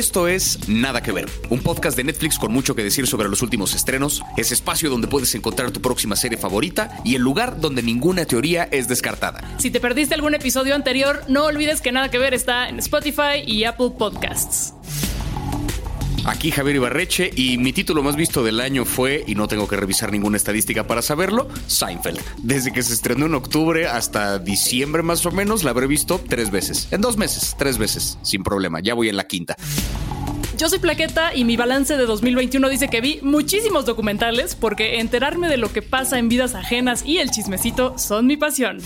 Esto es Nada que Ver, un podcast de Netflix con mucho que decir sobre los últimos estrenos, ese espacio donde puedes encontrar tu próxima serie favorita y el lugar donde ninguna teoría es descartada. Si te perdiste algún episodio anterior, no olvides que Nada que Ver está en Spotify y Apple Podcasts. Aquí Javier Ibarreche y mi título más visto del año fue, y no tengo que revisar ninguna estadística para saberlo, Seinfeld. Desde que se estrenó en octubre hasta diciembre más o menos, la habré visto tres veces. En dos meses, tres veces, sin problema. Ya voy en la quinta. Yo soy Plaqueta y mi balance de 2021 dice que vi muchísimos documentales porque enterarme de lo que pasa en vidas ajenas y el chismecito son mi pasión.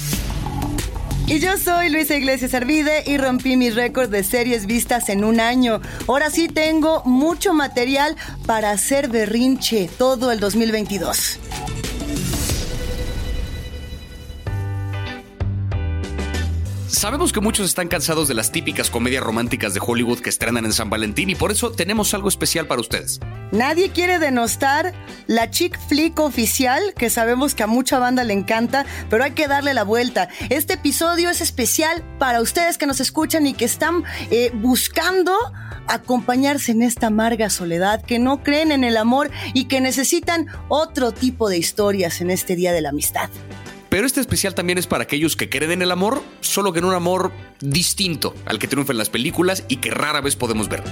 Y yo soy Luisa Iglesias Arvide y rompí mi récord de series vistas en un año. Ahora sí tengo mucho material para hacer berrinche todo el 2022. Sabemos que muchos están cansados de las típicas comedias románticas de Hollywood que estrenan en San Valentín y por eso tenemos algo especial para ustedes. Nadie quiere denostar la chick flick oficial, que sabemos que a mucha banda le encanta, pero hay que darle la vuelta. Este episodio es especial para ustedes que nos escuchan y que están eh, buscando acompañarse en esta amarga soledad, que no creen en el amor y que necesitan otro tipo de historias en este Día de la Amistad. Pero este especial también es para aquellos que creen en el amor, solo que en un amor distinto al que triunfa en las películas y que rara vez podemos ver.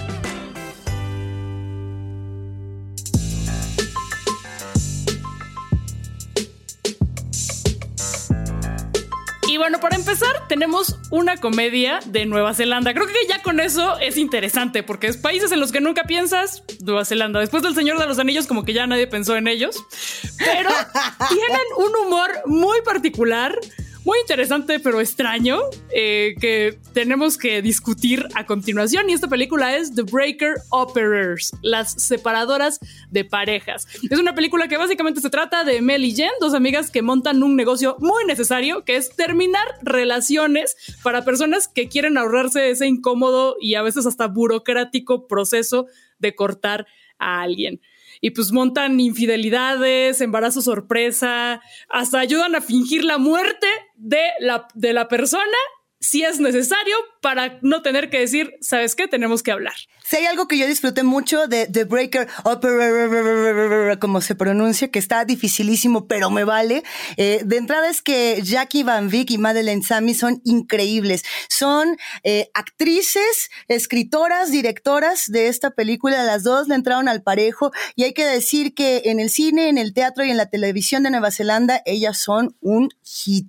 Bueno, para empezar, tenemos una comedia de Nueva Zelanda. Creo que ya con eso es interesante, porque es países en los que nunca piensas, Nueva Zelanda. Después del Señor de los Anillos, como que ya nadie pensó en ellos. Pero tienen un humor muy particular muy interesante pero extraño eh, que tenemos que discutir a continuación y esta película es The Breaker Operers, las separadoras de parejas. Es una película que básicamente se trata de Mel y Jen, dos amigas que montan un negocio muy necesario que es terminar relaciones para personas que quieren ahorrarse ese incómodo y a veces hasta burocrático proceso de cortar a alguien y pues montan infidelidades, embarazo sorpresa, hasta ayudan a fingir la muerte de la, de la persona si es necesario para no tener que decir, ¿sabes qué? Tenemos que hablar. Si hay algo que yo disfruté mucho de The Breaker como se pronuncia, que está dificilísimo, pero me vale. Eh, de entrada es que Jackie Van Vick y Madeleine Sammy son increíbles. Son eh, actrices, escritoras, directoras de esta película. Las dos le entraron al parejo y hay que decir que en el cine, en el teatro y en la televisión de Nueva Zelanda, ellas son un hit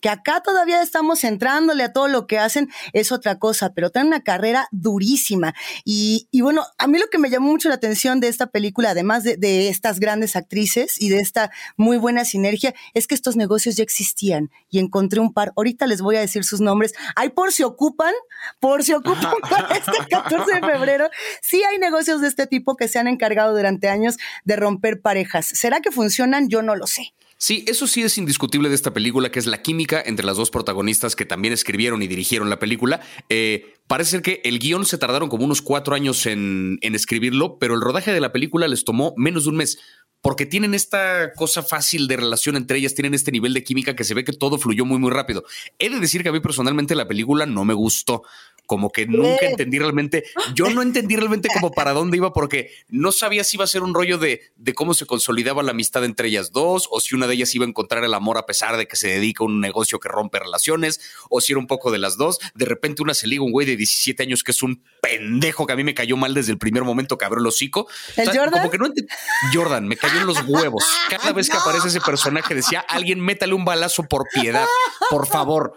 que acá todavía estamos entrándole a todo lo que hacen, es otra cosa, pero tienen una carrera durísima. Y, bueno, a mí lo que me llamó mucho la atención de esta película, además de, de, estas grandes actrices y de esta muy buena sinergia, es que estos negocios ya existían y encontré un par. Ahorita les voy a decir sus nombres. Hay por si ocupan, por si ocupan para este 14 de febrero. Sí hay negocios de este tipo que se han encargado durante años de romper parejas. ¿Será que funcionan? Yo no lo sé. Sí, eso sí es indiscutible de esta película, que es la química entre las dos protagonistas que también escribieron y dirigieron la película. Eh, parece que el guion se tardaron como unos cuatro años en, en escribirlo, pero el rodaje de la película les tomó menos de un mes porque tienen esta cosa fácil de relación entre ellas, tienen este nivel de química que se ve que todo fluyó muy, muy rápido. He de decir que a mí personalmente la película no me gustó como que nunca entendí realmente, yo no entendí realmente como para dónde iba porque no sabía si iba a ser un rollo de, de cómo se consolidaba la amistad entre ellas dos o si una de ellas iba a encontrar el amor a pesar de que se dedica a un negocio que rompe relaciones o si era un poco de las dos. De repente una se liga un güey de 17 años que es un pendejo que a mí me cayó mal desde el primer momento que abrió el hocico. ¿El Jordan? Como que no Jordan, me cayó en los huevos. Cada vez que aparece ese personaje decía, alguien métale un balazo por piedad, por favor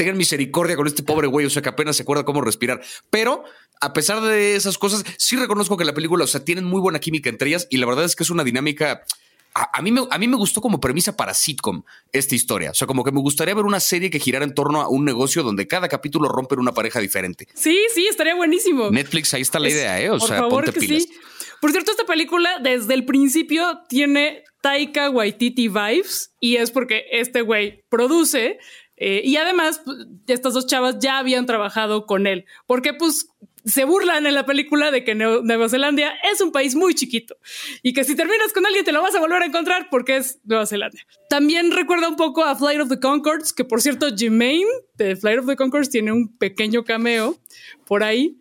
tengan misericordia con este pobre güey, o sea, que apenas se acuerda cómo respirar. Pero a pesar de esas cosas, sí reconozco que la película, o sea, tienen muy buena química entre ellas y la verdad es que es una dinámica. A, mí me, a mí me gustó como premisa para sitcom esta historia. O sea, como que me gustaría ver una serie que girara en torno a un negocio donde cada capítulo rompe una pareja diferente. Sí, sí, estaría buenísimo. Netflix, ahí está la idea, ¿eh? O sea, ponte pilas. Sí. Por cierto, esta película desde el principio tiene Taika Waititi vibes y es porque este güey produce, eh, y además, pues, estas dos chavas ya habían trabajado con él, porque pues se burlan en la película de que Nueva Zelanda es un país muy chiquito y que si terminas con alguien te lo vas a volver a encontrar porque es Nueva Zelanda. También recuerda un poco a Flight of the Concords, que por cierto, Jermaine de Flight of the Concords tiene un pequeño cameo por ahí.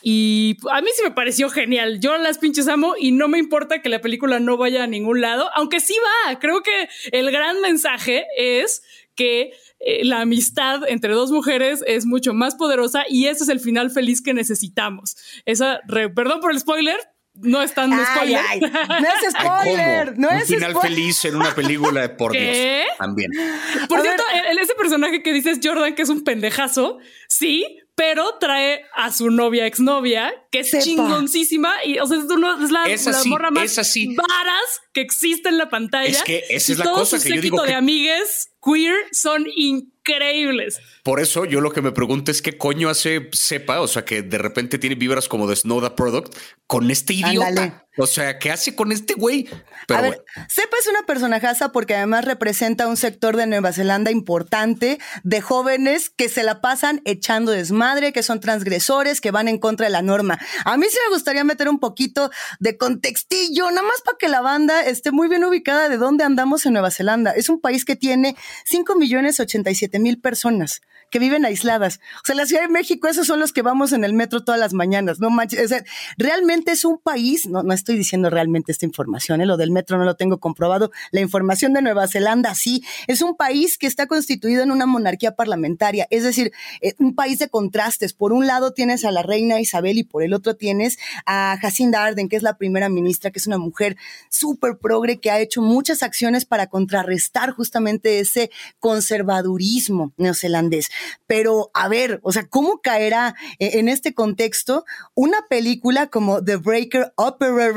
Y a mí sí me pareció genial. Yo las pinches amo y no me importa que la película no vaya a ningún lado, aunque sí va. Creo que el gran mensaje es que eh, la amistad entre dos mujeres es mucho más poderosa y ese es el final feliz que necesitamos. Esa, perdón por el spoiler, no es tan spoiler. no es spoiler, no Un es final feliz en una película de por Dios. También. Por cierto, ese personaje que dices Jordan, que es un pendejazo, sí, pero trae a su novia, exnovia, que es chingoncísima y, o sea, es, la, la morra más varas que existe en la pantalla. Es que esa es la cosa que yo digo de amigues queer son increíbles. Por eso yo lo que me pregunto es qué coño hace Sepa, o sea, que de repente tiene vibras como de Snowda Product con este idiota. O sea, ¿qué hace con este güey? a ver, Sepa es una personajaza porque además representa un sector de Nueva Zelanda importante de jóvenes que se la pasan echando desmadre, que son transgresores, que van en contra de la norma. A mí sí me gustaría meter un poquito de contextillo, nada más para que la banda esté muy bien ubicada de dónde andamos en Nueva Zelanda. Es un país que tiene 5 millones 87 mil personas que viven aisladas. O sea, la Ciudad de México, esos son los que vamos en el metro todas las mañanas, no manches. realmente es un país, no, no estoy diciendo realmente esta información, ¿eh? lo del metro no lo tengo comprobado. La información de Nueva Zelanda, sí, es un país que está constituido en una monarquía parlamentaria, es decir, eh, un país de contrastes. Por un lado tienes a la reina Isabel y por el otro tienes a Jacinda Arden, que es la primera ministra, que es una mujer súper progre que ha hecho muchas acciones para contrarrestar justamente ese conservadurismo neozelandés. Pero a ver, o sea, ¿cómo caerá e-, en este contexto una película como The Breaker Opera?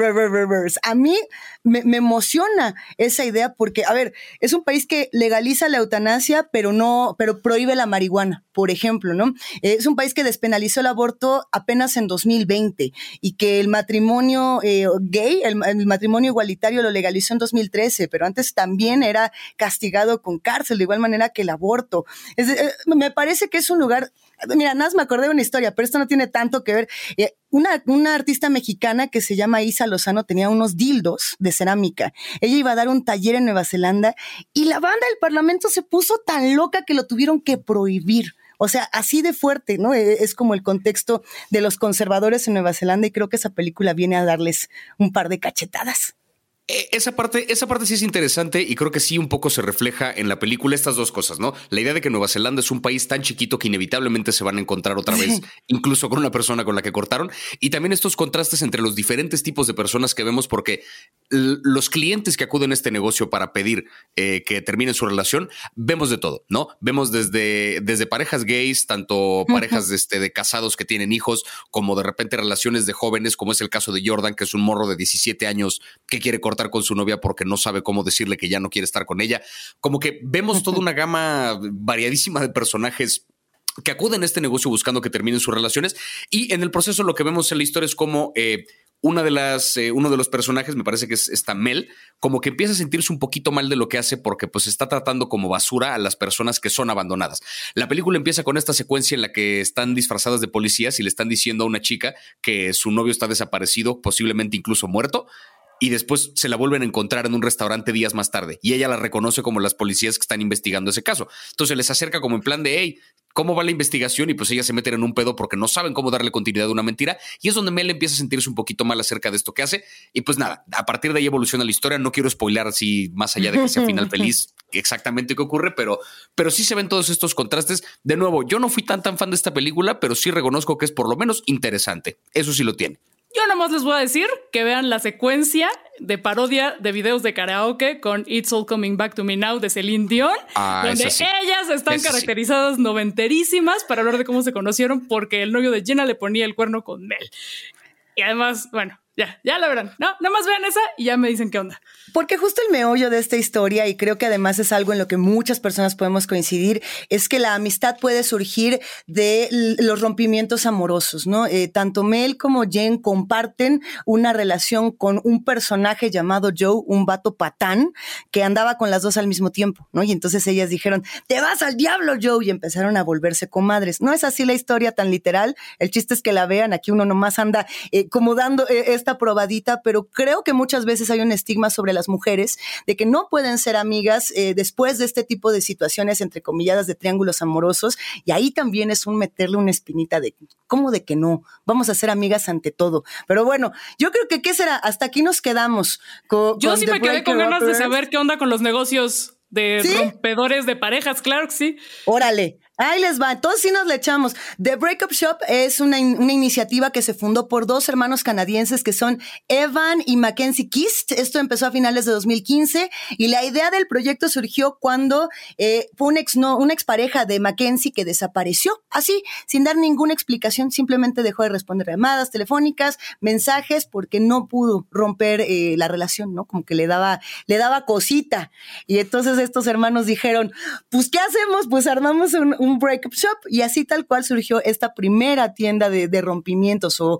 A mí me, emociona esa idea porque, a ver, es un país que legaliza la eutanasia, pero no, pero prohíbe la marihuana, por ejemplo, ¿no? Es un país que despenalizó el aborto apenas en 2020 y que el matrimonio eh, gay, el, matrimonio igualitario lo legalizó en 2013, pero antes también era castigado con cárcel, de igual manera que el aborto. Eh, me parece que es un lugar, mira, nada más me acordé de una historia, pero esto no tiene tanto que ver. Eh, una, una artista mexicana que se llama Isa Lozano tenía unos dildos de cerámica. Ella iba a dar un taller en Nueva Zelanda y la banda del Parlamento se puso tan loca que lo tuvieron que prohibir. O sea, así de fuerte, ¿no? E, es como el contexto de los conservadores en Nueva Zelanda y creo que esa película viene a darles un par de cachetadas. Eh, esa parte, esa parte sí es interesante y creo que sí un poco se refleja en la película estas dos cosas, ¿no? La idea de que Nueva Zelanda es un país tan chiquito que inevitablemente se van a encontrar otra vez, incluso con una persona con la que cortaron, y también estos contrastes entre los diferentes tipos de personas que vemos, porque los clientes que acuden a este negocio para pedir eh, que terminen su relación, vemos de todo, ¿no? Vemos desde, desde parejas gays, tanto parejas de, este, de casados que tienen hijos, como de repente relaciones de jóvenes, como es el caso de Jordan, que es un morro de 17 años que quiere cortar con su novia porque no sabe cómo decirle que ya no quiere estar con ella. Como que vemos toda una gama variadísima de personajes que acuden a este negocio buscando que terminen sus relaciones y en el proceso lo que vemos en la historia es como eh, una de las, eh, uno de los personajes, me parece que es esta Mel, como que empieza a sentirse un poquito mal de lo que hace porque pues está tratando como basura a las personas que son abandonadas. La película empieza con esta secuencia en la que están disfrazadas de policías y le están diciendo a una chica que su novio está desaparecido, posiblemente incluso muerto, y después se la vuelven a encontrar en un restaurante días más tarde y ella la reconoce como las policías que están investigando ese caso. Entonces les acerca como en plan de, hey, ¿cómo va la investigación? Y pues ella se meten en un pedo porque no saben cómo darle continuidad a una mentira y es donde Mel empieza a sentirse un poquito mal acerca de esto que hace y pues nada, a partir de ahí evoluciona la historia, no quiero spoilar así más allá de que sea final feliz exactamente qué ocurre, pero, pero sí se ven todos estos contrastes. De nuevo, yo no fui tan tan fan de esta película, pero sí reconozco que es por lo menos interesante. Eso sí lo tiene. Yo nomás les voy a decir que vean la secuencia de parodia de videos de karaoke con It's All Coming Back to Me Now de Celine Dion, ah, donde ellas están caracterizadas noventerísimas para hablar de cómo se conocieron porque el novio de Jenna le ponía el cuerno con Mel. Y además, bueno, ya, ya la verán. No, nada más vean esa y ya me dicen qué onda. Porque justo el meollo de esta historia, y creo que además es algo en lo que muchas personas podemos coincidir, es que la amistad puede surgir de los rompimientos amorosos, ¿no? Eh, tanto Mel como Jen comparten una relación con un personaje llamado Joe, un vato patán, que andaba con las dos al mismo tiempo, ¿no? Y entonces ellas dijeron, te vas al diablo, Joe, y empezaron a volverse comadres. No es así la historia tan literal, el chiste es que la vean, aquí uno nomás anda eh, como dando... Eh, esta probadita, pero creo que muchas veces hay un estigma sobre las mujeres de que no pueden ser amigas eh, después de este tipo de situaciones, entre comilladas, de triángulos amorosos. Y ahí también es un meterle una espinita de, ¿cómo de que no? Vamos a ser amigas ante todo. Pero bueno, yo creo que, ¿qué será? Hasta aquí nos quedamos. Con, yo sí me quedé con ganas de saber qué onda con los negocios de rompedores de parejas, claro que sí. Órale, Ahí les va, todos sí nos le echamos. The Breakup Shop es una, una, iniciativa que se fundó por dos hermanos canadienses que son Evan y Mackenzie Kist. Esto empezó a finales de 2015 y la idea del proyecto surgió cuando eh, fue una, ex, no, una expareja de Mackenzie que desapareció, así, sin dar ninguna explicación, simplemente dejó de responder llamadas telefónicas, mensajes, porque no pudo romper eh, la relación, ¿no? Como que le daba, le daba cosita. Y entonces estos hermanos dijeron, pues, ¿qué hacemos? Pues armamos un un breakup shop y así tal cual surgió esta primera tienda de, rompimientos o,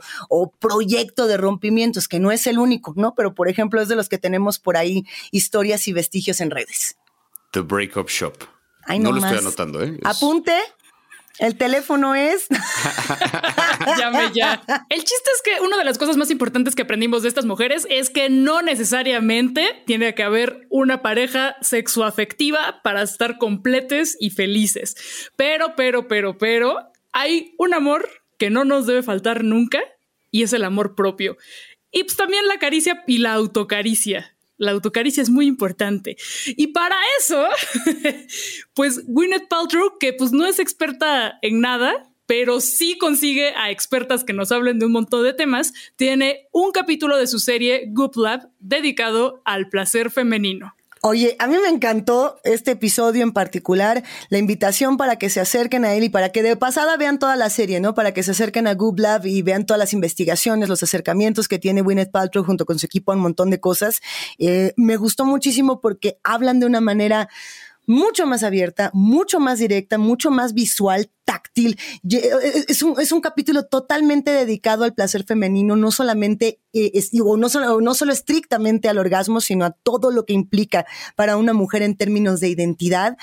proyecto de rompimientos, que no es el único, ¿no? Pero por ejemplo es de los que tenemos por ahí historias y vestigios en redes. The Breakup Shop. no, lo estoy anotando, ¿eh? Apunte. El teléfono es. Llame ya. El chiste es que una de las cosas más importantes que aprendimos de estas mujeres es que no necesariamente tiene que haber una pareja sexoafectiva para estar completes y felices. Pero, pero, pero, pero, hay un amor que no nos debe faltar nunca y es el amor propio. Y pues también la caricia y la autocaricia la autocaricia es muy importante. Y para eso, pues Gwyneth Paltrow, que pues no es experta en nada, pero sí consigue a expertas que nos hablen de un montón de temas, tiene un capítulo de su serie Goop Lab dedicado al placer femenino. Oye, a mí me encantó este episodio en particular, la invitación para que se acerquen a él y para que de pasada vean toda la serie, ¿no? Para que se acerquen a Google Lab y vean todas las investigaciones, los acercamientos que tiene Gwyneth Paltrow junto con su equipo, un montón de cosas. Eh, me gustó muchísimo porque hablan de una manera mucho más abierta, mucho más directa, mucho más visual, táctil. Eh, es un, es un capítulo totalmente dedicado al placer femenino, no solamente, eh, no, solo, no solo estrictamente al orgasmo, sino a todo lo que implica para una mujer en términos de identidad.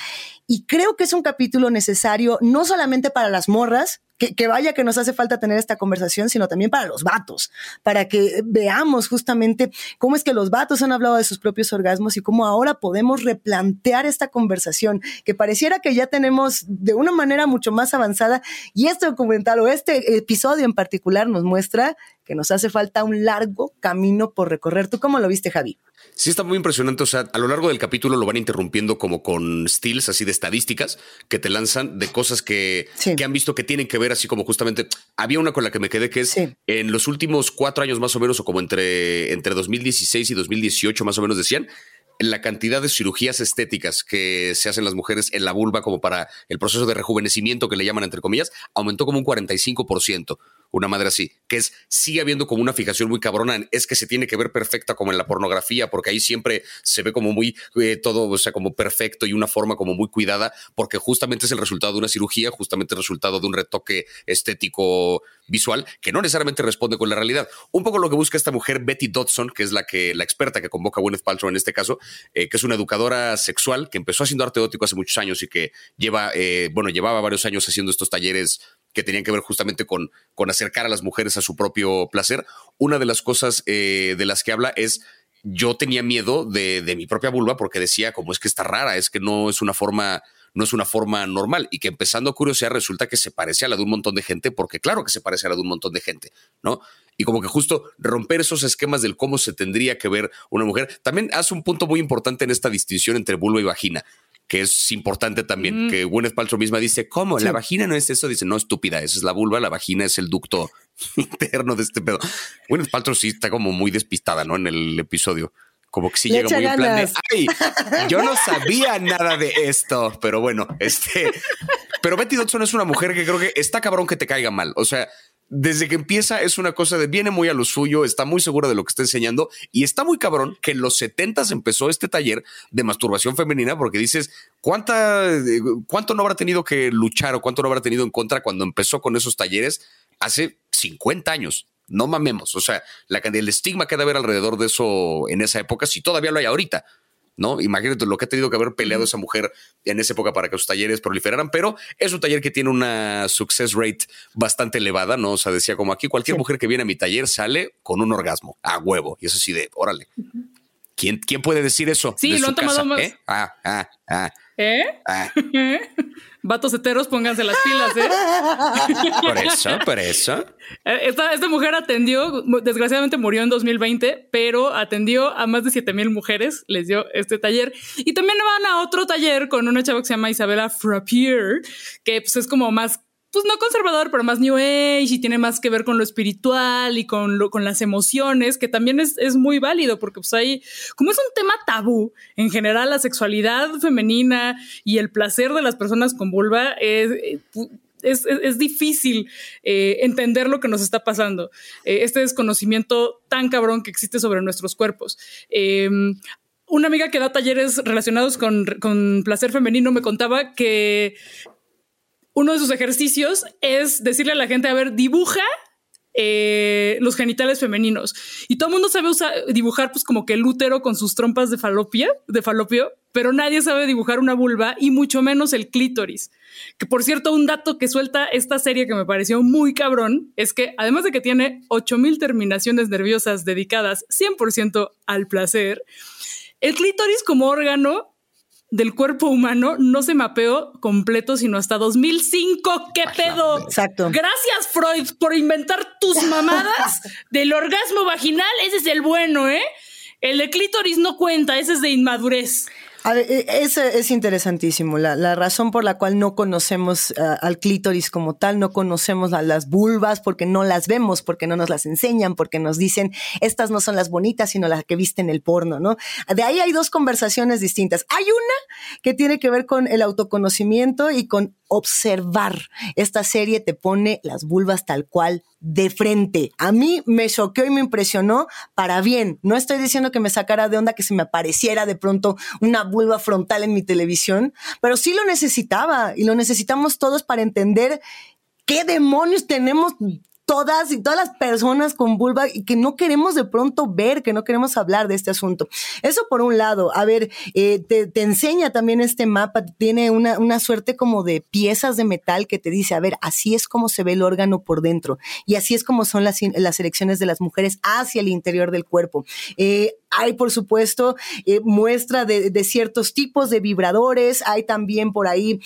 Y creo que es un capítulo necesario no solamente para las morras, que, vaya que nos hace falta tener esta conversación, sino también para los vatos, para que veamos justamente cómo es que los vatos han hablado de sus propios orgasmos y cómo ahora podemos replantear esta conversación, que pareciera que ya tenemos de una manera mucho más avanzada. Y este documental o este episodio en particular nos muestra que nos hace falta un largo camino por recorrer. ¿Tú cómo lo viste, Javi? Sí, está muy impresionante. O sea, a lo largo del capítulo lo van interrumpiendo como con steals así de estadísticas que te lanzan de cosas que, que han visto que tienen que ver, así como justamente había una con la que me quedé que es en los últimos cuatro años más o menos, o como entre, entre 2016 y 2018 más o menos decían, la cantidad de cirugías estéticas que se hacen las mujeres en la vulva como para el proceso de rejuvenecimiento que le llaman entre comillas, aumentó como un 45% una madre así, que es, sigue habiendo como una fijación muy cabrona, es que se tiene que ver perfecta como en la pornografía, porque ahí siempre se ve como muy eh, todo, o sea, como perfecto y una forma como muy cuidada, porque justamente es el resultado de una cirugía, justamente el resultado de un retoque estético visual que no necesariamente responde con la realidad. Un poco lo que busca esta mujer, Betty Dodson, que es la que la experta que convoca a Gwyneth Paltrow en este caso, eh, que es una educadora sexual que empezó haciendo arte erótico hace muchos años y que lleva, eh, bueno, llevaba varios años haciendo estos talleres que tenían que ver justamente con, con acercar a las mujeres a su propio placer. Una de las cosas eh, de las que habla es yo tenía miedo de, de, mi propia vulva porque decía, como es que está rara, es que no es una forma, no es una forma normal y que empezando a curiosear resulta que se parece a la de un montón de gente, porque claro que se parece a la de un montón de gente, ¿no? Y como que justo romper esos esquemas del cómo se tendría que ver una mujer, también hace un punto muy importante en esta distinción entre vulva y vagina que es importante también, que Gwyneth Paltrow misma dice, ¿cómo? La vagina no es eso. Dice, no, estúpida, esa es la vulva, la vagina es el ducto interno de este pedo. Gwyneth Paltrow sí está como muy despistada, ¿no? En el episodio. Como que sí llega muy en plan de, ay, yo no sabía nada de esto, pero bueno, este... Pero Betty Dodson es una mujer que creo que está cabrón que te caiga mal. O sea, desde que empieza es una cosa de viene muy a lo suyo, está muy segura de lo que está enseñando y está muy cabrón que en los 70 empezó este taller de masturbación femenina porque dices, ¿cuánta, ¿cuánto no habrá tenido que luchar o cuánto no habrá tenido en contra cuando empezó con esos talleres hace 50 años? No mamemos, o sea, la, el estigma que debe haber alrededor de eso en esa época, si todavía lo hay ahorita, ¿no? Imagínate lo que ha tenido que haber peleado esa mujer en esa época para que sus talleres proliferaran, pero es un taller que tiene una success rate bastante elevada, ¿no? O sea, decía como aquí cualquier mujer que viene a mi taller sale con un orgasmo a huevo. Y eso sí de, órale. ¿Quién, ¿Quién puede decir eso? Sí, lo han tomado más. ¿Eh? Ah, ah, ah. ¿Eh? Ah. Vatos heteros, pónganse las pilas, ¿eh? Por eso, por eso. Eh, esta, esta, mujer atendió, desgraciadamente murió en 2020, pero atendió a más de 7 mil mujeres, les dio este taller. Y también van a otro taller con una chava que se llama Isabela Frappier, que pues, es como más pues no conservador, pero más New Age y tiene más que ver con lo espiritual y con, lo, con las emociones, que también es, es, muy válido porque pues hay, como es un tema tabú, en general la sexualidad femenina y el placer de las personas con vulva es... Es, es, difícil eh, entender lo que nos está pasando, eh, este desconocimiento tan cabrón que existe sobre nuestros cuerpos. Eh, una amiga que da talleres relacionados con, con, placer femenino me contaba que uno de sus ejercicios es decirle a la gente, a ver, dibuja eh, los genitales femeninos. Y todo el mundo sabe dibujar pues como que el útero con sus trompas de de falopio, pero nadie sabe dibujar una vulva y mucho menos el clítoris. Que por cierto, un dato que suelta esta serie que me pareció muy cabrón es que además de que tiene 8000 terminaciones nerviosas dedicadas 100% al placer, el clítoris como órgano del cuerpo humano no se mapeó completo sino hasta 2005. ¿Qué pedo? Exacto. Gracias, Freud, por inventar tus mamadas del orgasmo vaginal. Ese es el bueno, ¿eh? El de clítoris no cuenta, ese es de inmadurez. A ver, e, es, es interesantísimo. La, la, razón por la cual no conocemos uh, al clítoris como tal, no conocemos a las vulvas porque no las vemos, porque no nos las enseñan, porque nos dicen estas no son las bonitas, sino las que viste en el porno, ¿no? De ahí hay dos conversaciones distintas. Hay una que tiene que ver con el autoconocimiento y con observar. Esta serie te pone las vulvas tal cual de frente. A mí me choqueó y me impresionó para bien. No estoy diciendo que me sacara de onda que se me apareciera de pronto una vulva frontal en mi televisión, pero sí lo necesitaba y lo necesitamos todos para entender qué demonios tenemos todas y todas las personas con vulva y que no queremos de pronto ver, que no queremos hablar de este asunto. Eso por un lado. A ver, eh, te, enseña también este mapa, tiene una, una suerte como de piezas de metal que te dice, a ver, así es como se ve el órgano por dentro y así es como son las, las elecciones de las mujeres hacia el interior del cuerpo. Eh, hay, por supuesto, eh, muestra de, de, ciertos tipos de vibradores. Hay también por ahí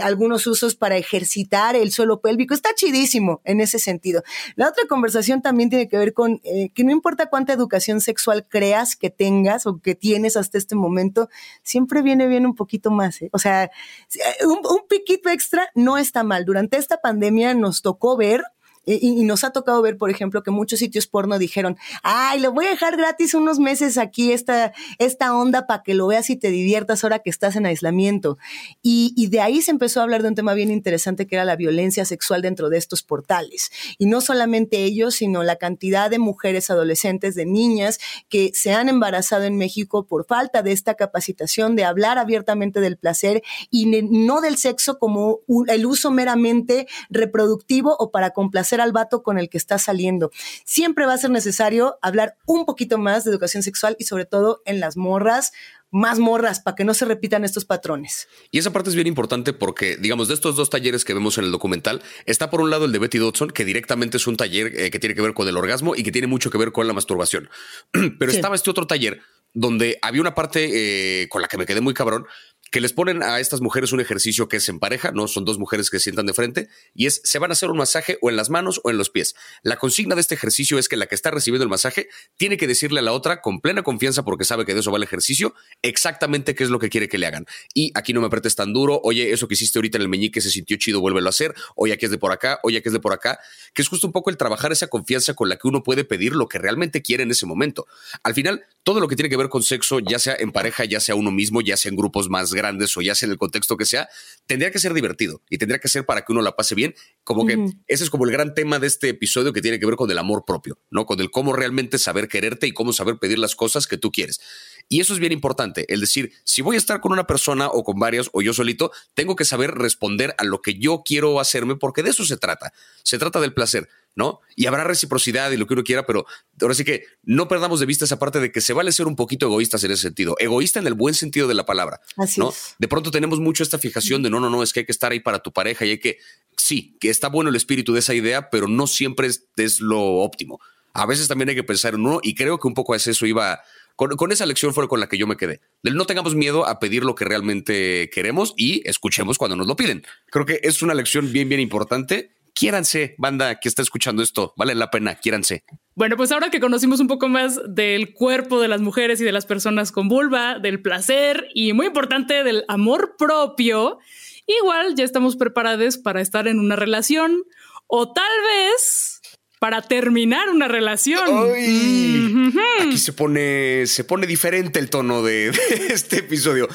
algunos usos para ejercitar el suelo pélvico. Está chidísimo en ese sentido. La otra conversación también tiene que ver con eh, que no importa cuánta educación sexual creas que tengas o que tienes hasta este momento, siempre viene bien un poquito más. ¿eh? O sea, eh, un, un piquito extra no está mal. Durante esta pandemia nos tocó ver y, nos ha tocado ver, por ejemplo, que muchos sitios porno dijeron, ay, lo voy a dejar gratis unos meses aquí, esta, esta onda para que lo veas y te diviertas ahora que estás en aislamiento. Y, y de ahí se empezó a hablar de un tema bien interesante que era la violencia sexual dentro de estos portales. Y no solamente ellos, sino la cantidad de mujeres adolescentes, de niñas que se han embarazado en México por falta de esta capacitación de hablar abiertamente del placer y no del sexo como el uso meramente reproductivo o para complacer al vato con el que está saliendo. Siempre va a ser necesario hablar un poquito más de educación sexual y sobre todo en las morras, más morras para que no se repitan estos patrones. Y esa parte es bien importante porque, digamos, de estos dos talleres que vemos en el documental, está por un lado el de Betty Dodson, que directamente es un taller eh, que tiene que ver con el orgasmo y que tiene mucho que ver con la masturbación. Pero sí. estaba este otro taller donde había una parte eh, con la que me quedé muy cabrón, que les ponen a estas mujeres un ejercicio que es en pareja, no son dos mujeres que se sientan de frente, y es se van a hacer un masaje o en las manos o en los pies. La consigna de este ejercicio es que la que está recibiendo el masaje tiene que decirle a la otra con plena confianza, porque sabe que de eso va el ejercicio, exactamente qué es lo que quiere que le hagan. Y aquí no me apretes tan duro, oye, eso que hiciste ahorita en el meñique se sintió chido, vuélvelo a hacer, oye, aquí es de por acá, oye, aquí es de por acá, que es justo un poco el trabajar esa confianza con la que uno puede pedir lo que realmente quiere en ese momento. Al final, todo lo que tiene que ver con sexo, ya sea en pareja, ya sea uno mismo, ya sea en grupos más grandes o ya sea en el contexto que sea, tendría que ser divertido y tendría que ser para que uno la pase bien. Como que uh -huh. ese es como el gran tema de este episodio que tiene que ver con el amor propio, ¿no? Con el cómo realmente saber quererte y cómo saber pedir las cosas que tú quieres. Y eso es bien importante, el decir, si voy a estar con una persona o con varias o yo solito, tengo que saber responder a lo que yo quiero hacerme porque de eso se trata. Se trata del placer. ¿no? Y habrá reciprocidad y lo que uno quiera, pero ahora sí que no perdamos de vista esa parte de que se vale ser un poquito egoístas en ese sentido. Egoísta en el buen sentido de la palabra. Así ¿no? es. De pronto tenemos mucho esta fijación de no, no, no, es que hay que estar ahí para tu pareja y hay que, sí, que está bueno el espíritu de esa idea, pero no siempre es, es lo óptimo. A veces también hay que pensar en uno y creo que un poco es eso iba. Con, esa lección fue con la que yo me quedé. No tengamos miedo a pedir lo que realmente queremos y escuchemos cuando nos lo piden. Creo que es una lección bien, bien importante quiéranse, banda que está escuchando esto, vale la pena, quiéranse. Bueno, pues ahora que conocimos un poco más del cuerpo de las mujeres y de las personas con vulva, del placer y muy importante del amor propio, igual ya estamos preparados para estar en una relación o tal vez para terminar una relación. Mm -hmm. Aquí se pone, se pone diferente el tono de, de este episodio.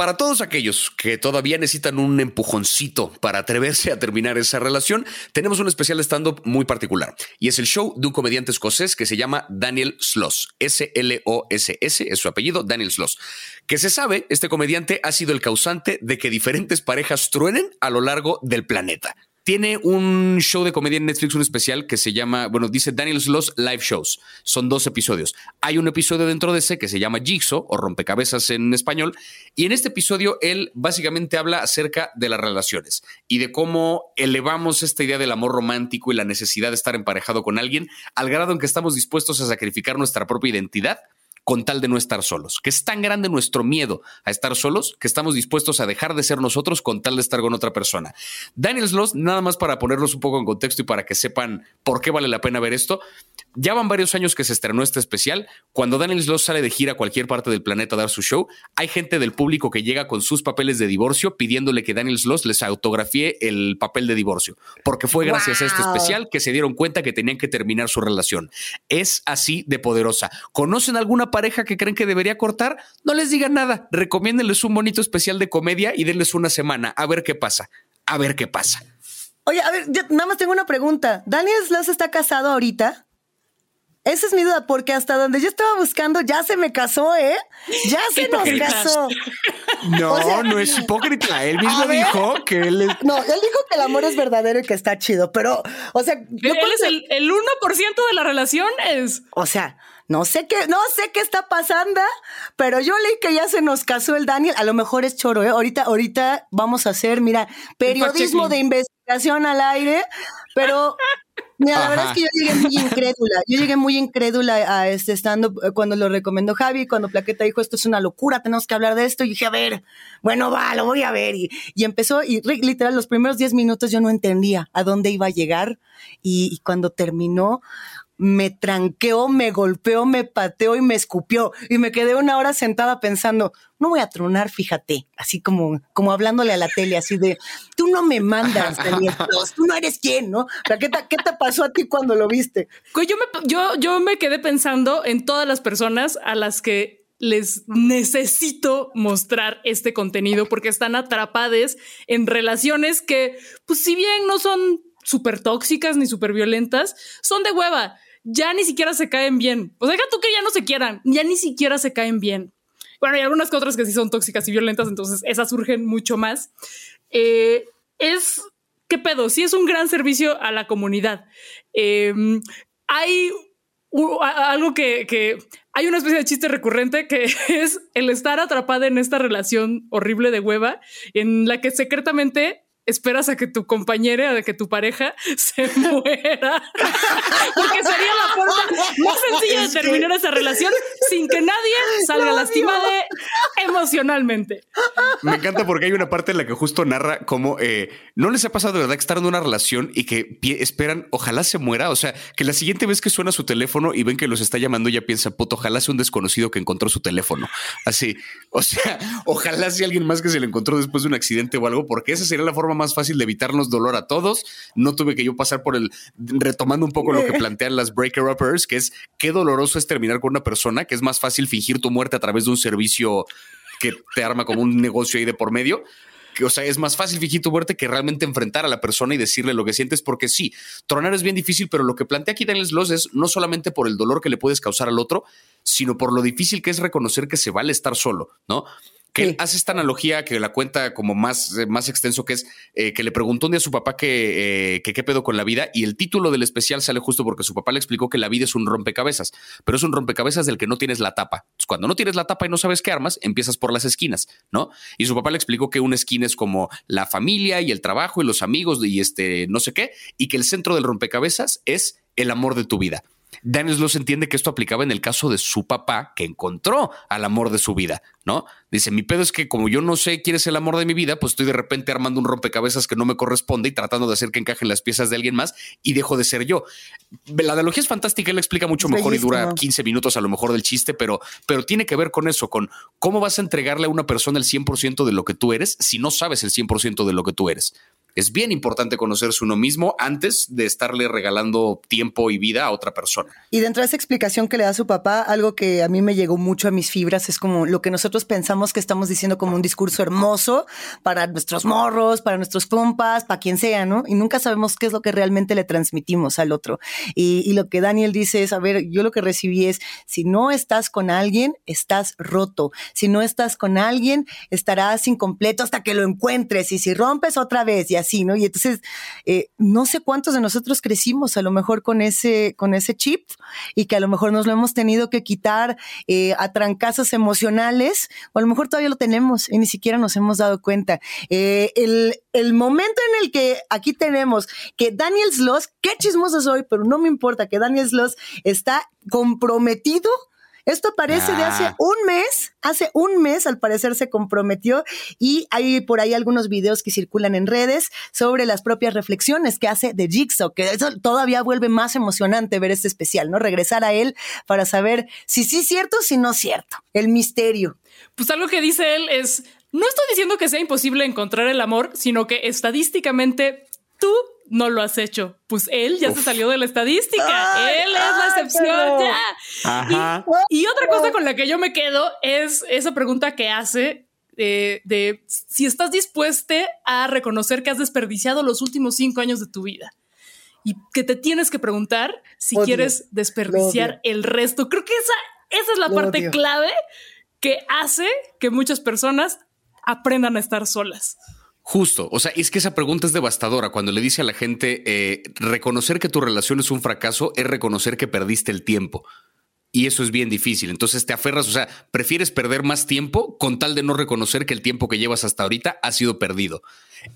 Para todos aquellos que todavía necesitan un empujoncito para atreverse a terminar esa relación, tenemos un especial stand-up muy particular y es el show de un comediante escocés que se llama Daniel Sloss. S-L-O-S-S es su apellido, Daniel Sloss. Que se sabe, este comediante ha sido el causante de que diferentes parejas truenen a lo largo del planeta. Tiene un show de comedia en Netflix, un especial que se llama, bueno, dice Daniel Sloss Live Shows. Son dos episodios. Hay un episodio dentro de ese que se llama Jigsaw o Rompecabezas en español. Y en este episodio él básicamente habla acerca de las relaciones y de cómo elevamos esta idea del amor romántico y la necesidad de estar emparejado con alguien al grado en que estamos dispuestos a sacrificar nuestra propia identidad con tal de no estar solos, que es tan grande nuestro miedo a estar solos que estamos dispuestos a dejar de ser nosotros con tal de estar con otra persona. Daniel Sloss, nada más para ponerlos un poco en contexto y para que sepan por qué vale la pena ver esto, ya van varios años que se estrenó este especial. Cuando Daniel Sloss sale de gira a cualquier parte del planeta a dar su show, hay gente del público que llega con sus papeles de divorcio pidiéndole que Daniel Sloss les autografíe el papel de divorcio, porque fue gracias wow. a este especial que se dieron cuenta que tenían que terminar su relación. Es así de poderosa. ¿Conocen alguna pareja que creen que debería cortar? No les digan nada. Recomiéndenles un bonito especial de comedia y denles una semana a ver qué pasa. A ver qué pasa. Oye, a ver, yo nada más tengo una pregunta. ¿Daniel Sloss está casado ahorita? Esa es mi duda, porque hasta donde yo estaba buscando ya se me casó, ¿eh? Ya se nos casó. No, o sea, no es hipócrita. Él mismo dijo que él es... No, él dijo que el amor es verdadero y que está chido, pero, o sea... Él es el, el 1% de la relación es... O sea, no sé qué, no sé qué está pasando, pero yo leí que ya se nos casó el Daniel. A lo mejor es choro, ¿eh? Ahorita, ahorita vamos a hacer, mira, periodismo de investigación al aire, pero Mira, la Ajá. verdad es que yo llegué muy incrédula. Yo llegué muy incrédula a este stand cuando lo recomendó Javi, cuando Plaqueta dijo esto es una locura, tenemos que hablar de esto. Y dije, a ver, bueno, va, lo voy a ver. Y, y empezó, y literal, los primeros 10 minutos yo no entendía a dónde iba a llegar. Y, y cuando terminó, me tranqueó, me golpeó, me pateó y me escupió. Y me quedé una hora sentada pensando, no voy a tronar, fíjate, así como, como hablándole a la tele, así de, tú no me mandas, Daniel, tú no eres quién, ¿no? ¿Qué te, ¿Qué te pasó a ti cuando lo viste? Yo me, yo, yo me quedé pensando en todas las personas a las que les necesito mostrar este contenido porque están atrapadas en relaciones que, pues si bien no son súper tóxicas ni súper violentas, son de hueva ya ni siquiera se caen bien. O sea, deja tú que ya no se quieran, ya ni siquiera se caen bien. Bueno, hay algunas que otras que sí son tóxicas y violentas, entonces esas surgen mucho más. Eh, es, ¿qué pedo? Sí es un gran servicio a la comunidad. Eh, hay algo que, que, hay una especie de chiste recurrente que es el estar atrapada en esta relación horrible de hueva en la que secretamente esperas a que tu compañera, a que tu pareja se muera. Porque sería la forma más sencilla de terminar esa relación sin que nadie salga lastimado emocionalmente. Me encanta porque hay una parte en la que justo narra cómo eh, no les ha pasado de verdad que estar en una relación y que esperan, ojalá se muera. O sea, que la siguiente vez que suena su teléfono y ven que los está llamando, ya piensa, puto, ojalá sea un desconocido que encontró su teléfono. Así, o sea, ojalá sea alguien más que se le encontró después de un accidente o algo, porque esa sería la forma más fácil de evitarnos dolor a todos. No tuve que yo pasar por el, retomando un poco lo que plantean las breaker uppers, que es qué doloroso es terminar con una persona, que es más fácil fingir tu muerte a través de un servicio que te arma como un negocio ahí de por medio. o sea, es más fácil fingir tu muerte que realmente enfrentar a la persona y decirle lo que sientes, porque sí, tronar es bien difícil, pero lo que plantea aquí Daniel Sloss es no solamente por el dolor que le puedes causar al otro, sino por lo difícil que es reconocer que se vale estar solo, ¿no? Que hace esta analogía que la cuenta como más, eh, más extenso, que es eh, que le preguntó un día a su papá que, qué pedo con la vida y el título del especial sale justo porque su papá le explicó que la vida es un rompecabezas, pero es un rompecabezas del que no tienes la tapa. Cuando no tienes la tapa y no sabes qué armas, empiezas por las esquinas, ¿no? Y su papá le explicó que una esquina es como la familia y el trabajo y los amigos y este no sé qué, y que el centro del rompecabezas es el amor de tu vida. Daniel Sloss entiende que esto aplicaba en el caso de su papá, que encontró al amor de su vida, ¿no? Dice, mi pedo es que como yo no sé quién es el amor de mi vida, pues estoy de repente armando un rompecabezas que no me corresponde y tratando de hacer que encajen las piezas de alguien más y dejo de ser yo. La analogía es fantástica, él explica mucho mejor y dura 15 minutos a lo mejor del chiste, pero, pero tiene que ver con eso, con cómo vas a entregarle a una persona el 100% de lo que tú eres si no sabes el 100% de lo que tú eres es bien importante conocerse uno mismo antes de estarle regalando tiempo y vida a otra persona. Y dentro de esa explicación que le da su papá, algo que a mí me llegó mucho a mis fibras es como lo que nosotros pensamos que estamos diciendo como un discurso hermoso para nuestros morros, para nuestros compas, para quien sea, ¿no? Y nunca sabemos qué es lo que realmente le transmitimos al otro. Y, y lo que Daniel dice es, a ver, yo lo que recibí es, si no estás con alguien, estás roto. Si no estás con alguien, estarás incompleto hasta que lo encuentres. Y si rompes otra vez, y así, ¿no? Y entonces, eh, no sé cuántos de nosotros crecimos a lo mejor con ese, con ese chip y que a lo mejor nos lo hemos tenido que quitar eh, a trancazos emocionales, o a lo mejor todavía lo tenemos y ni siquiera nos hemos dado cuenta. Eh, el, el momento en el que aquí tenemos que Daniel Sloss, qué chismoso soy, pero no me importa que Daniel Sloss está comprometido esto parece de hace ah. un mes, hace un mes al parecer se comprometió y hay por ahí algunos videos que circulan en redes sobre las propias reflexiones que hace de Jigsaw, que eso todavía vuelve más emocionante ver este especial, ¿no? Regresar a él para saber si sí es cierto, si no es cierto, el misterio. Pues algo que dice él es, no estoy diciendo que sea imposible encontrar el amor, sino que estadísticamente tú no lo has hecho. Pues él ya se salió de la estadística. él es la excepción ya. Y, otra cosa con la que yo me quedo es esa pregunta que hace de, si estás dispuesta a reconocer que has desperdiciado los últimos cinco años de tu vida y que te tienes que preguntar si quieres desperdiciar el resto. Creo que esa, esa es la parte clave que hace que muchas personas aprendan a estar solas. Justo, o sea, es que esa pregunta es devastadora cuando le dice a la gente, eh, reconocer que tu relación es un fracaso es reconocer que perdiste el tiempo. Y eso es bien difícil. Entonces te aferras, o sea, prefieres perder más tiempo con tal de no reconocer que el tiempo que llevas hasta ahorita ha sido perdido.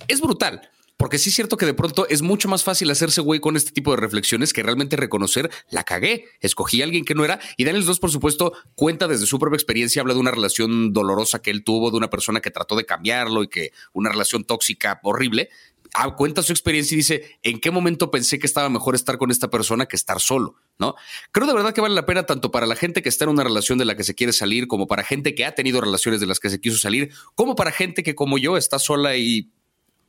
Es brutal. Porque sí es cierto que de pronto es mucho más fácil hacerse güey con este tipo de reflexiones que realmente reconocer la cagué, escogí a alguien que no era. Y Daniel 2, por supuesto, cuenta desde su propia experiencia, habla de una relación dolorosa que él tuvo, de una persona que trató de cambiarlo y que una relación tóxica horrible. Ah, cuenta su experiencia y dice, ¿en qué momento pensé que estaba mejor estar con esta persona que estar solo? ¿No? Creo de verdad que vale la pena tanto para la gente que está en una relación de la que se quiere salir, como para gente que ha tenido relaciones de las que se quiso salir, como para gente que como yo está sola y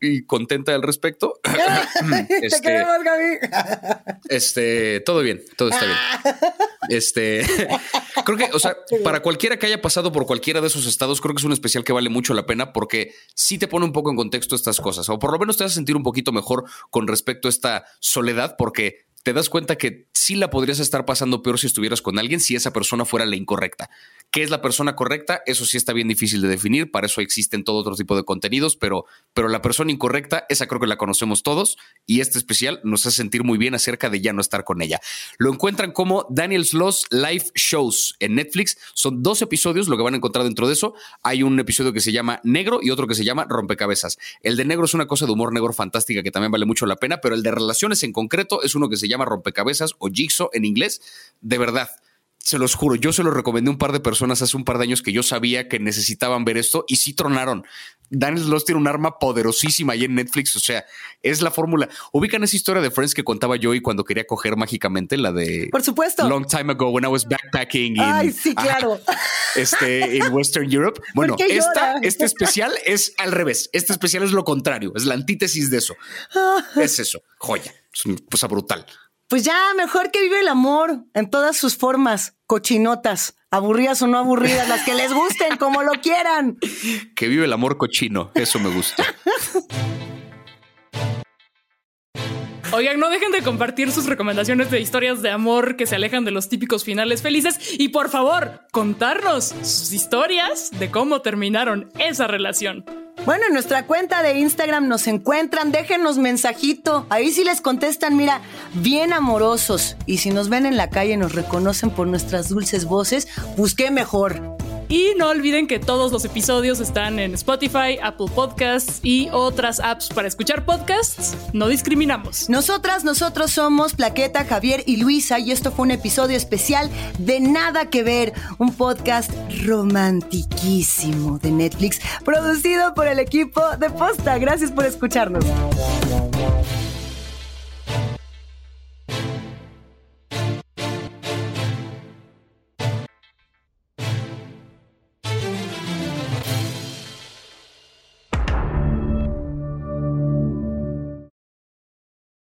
y contenta al respecto. este, Te queremos, Gaby. Este, todo bien, todo está bien. Este, creo que, o sea, para cualquiera que haya pasado por cualquiera de esos estados, creo que es un especial que vale mucho la pena porque sí te pone un poco en contexto estas cosas, o por lo menos te vas a sentir un poquito mejor con respecto a esta soledad, porque te das cuenta que sí la podrías estar pasando peor si estuvieras con alguien si esa persona fuera la incorrecta. ¿Qué es la persona correcta? Eso sí está bien difícil de definir, para eso existen todo otro tipo de contenidos, pero, pero la persona incorrecta, esa creo que la conocemos todos y este especial nos hace sentir muy bien acerca de ya no estar con ella. Lo encuentran como Daniel's Lost Live Shows en Netflix. Son dos episodios, lo que van a encontrar dentro de eso. Hay un episodio que se llama Negro y otro que se llama Rompecabezas. El de Negro es una cosa de humor negro fantástica que también vale mucho la pena, pero el de relaciones en concreto es uno que se llama rompecabezas o jigsaw en inglés. De verdad, se los juro, yo se lo recomendé a un par de personas hace un par de años que yo sabía que necesitaban ver esto y sí tronaron. Daniel Sloss tiene un arma poderosísima ahí en Netflix, o sea, es la fórmula. Ubican esa historia de Friends que contaba yo y cuando quería coger mágicamente, la de... Por supuesto. Long time ago when I was backpacking. Ay, sí, claro. este, en Western Europe. Bueno, esta, este especial es al revés. Este especial es lo contrario, es la antítesis de eso. es eso, joya, es una cosa brutal. Pues ya, mejor que vive el amor en todas sus formas, cochinotas, aburridas o no aburridas, las que les gusten, como lo quieran. Que vive el amor cochino, eso me gusta. Oigan, no dejen de compartir sus recomendaciones de historias de amor que se alejan de los típicos finales felices y por favor, contarnos sus historias de cómo terminaron esa relación. Bueno, en nuestra cuenta de Instagram nos encuentran, déjenos mensajito. Ahí sí les contestan, mira, bien amorosos. Y si nos ven en la calle y nos reconocen por nuestras dulces voces, busqué mejor. Y no olviden que todos los episodios están en Spotify, Apple Podcasts y otras apps para escuchar podcasts. No discriminamos. Nosotras, nosotros somos Plaqueta, Javier y Luisa y esto fue un episodio especial de Nada que Ver, un podcast romantiquísimo de Netflix, producido por el equipo de Posta. Gracias por escucharnos.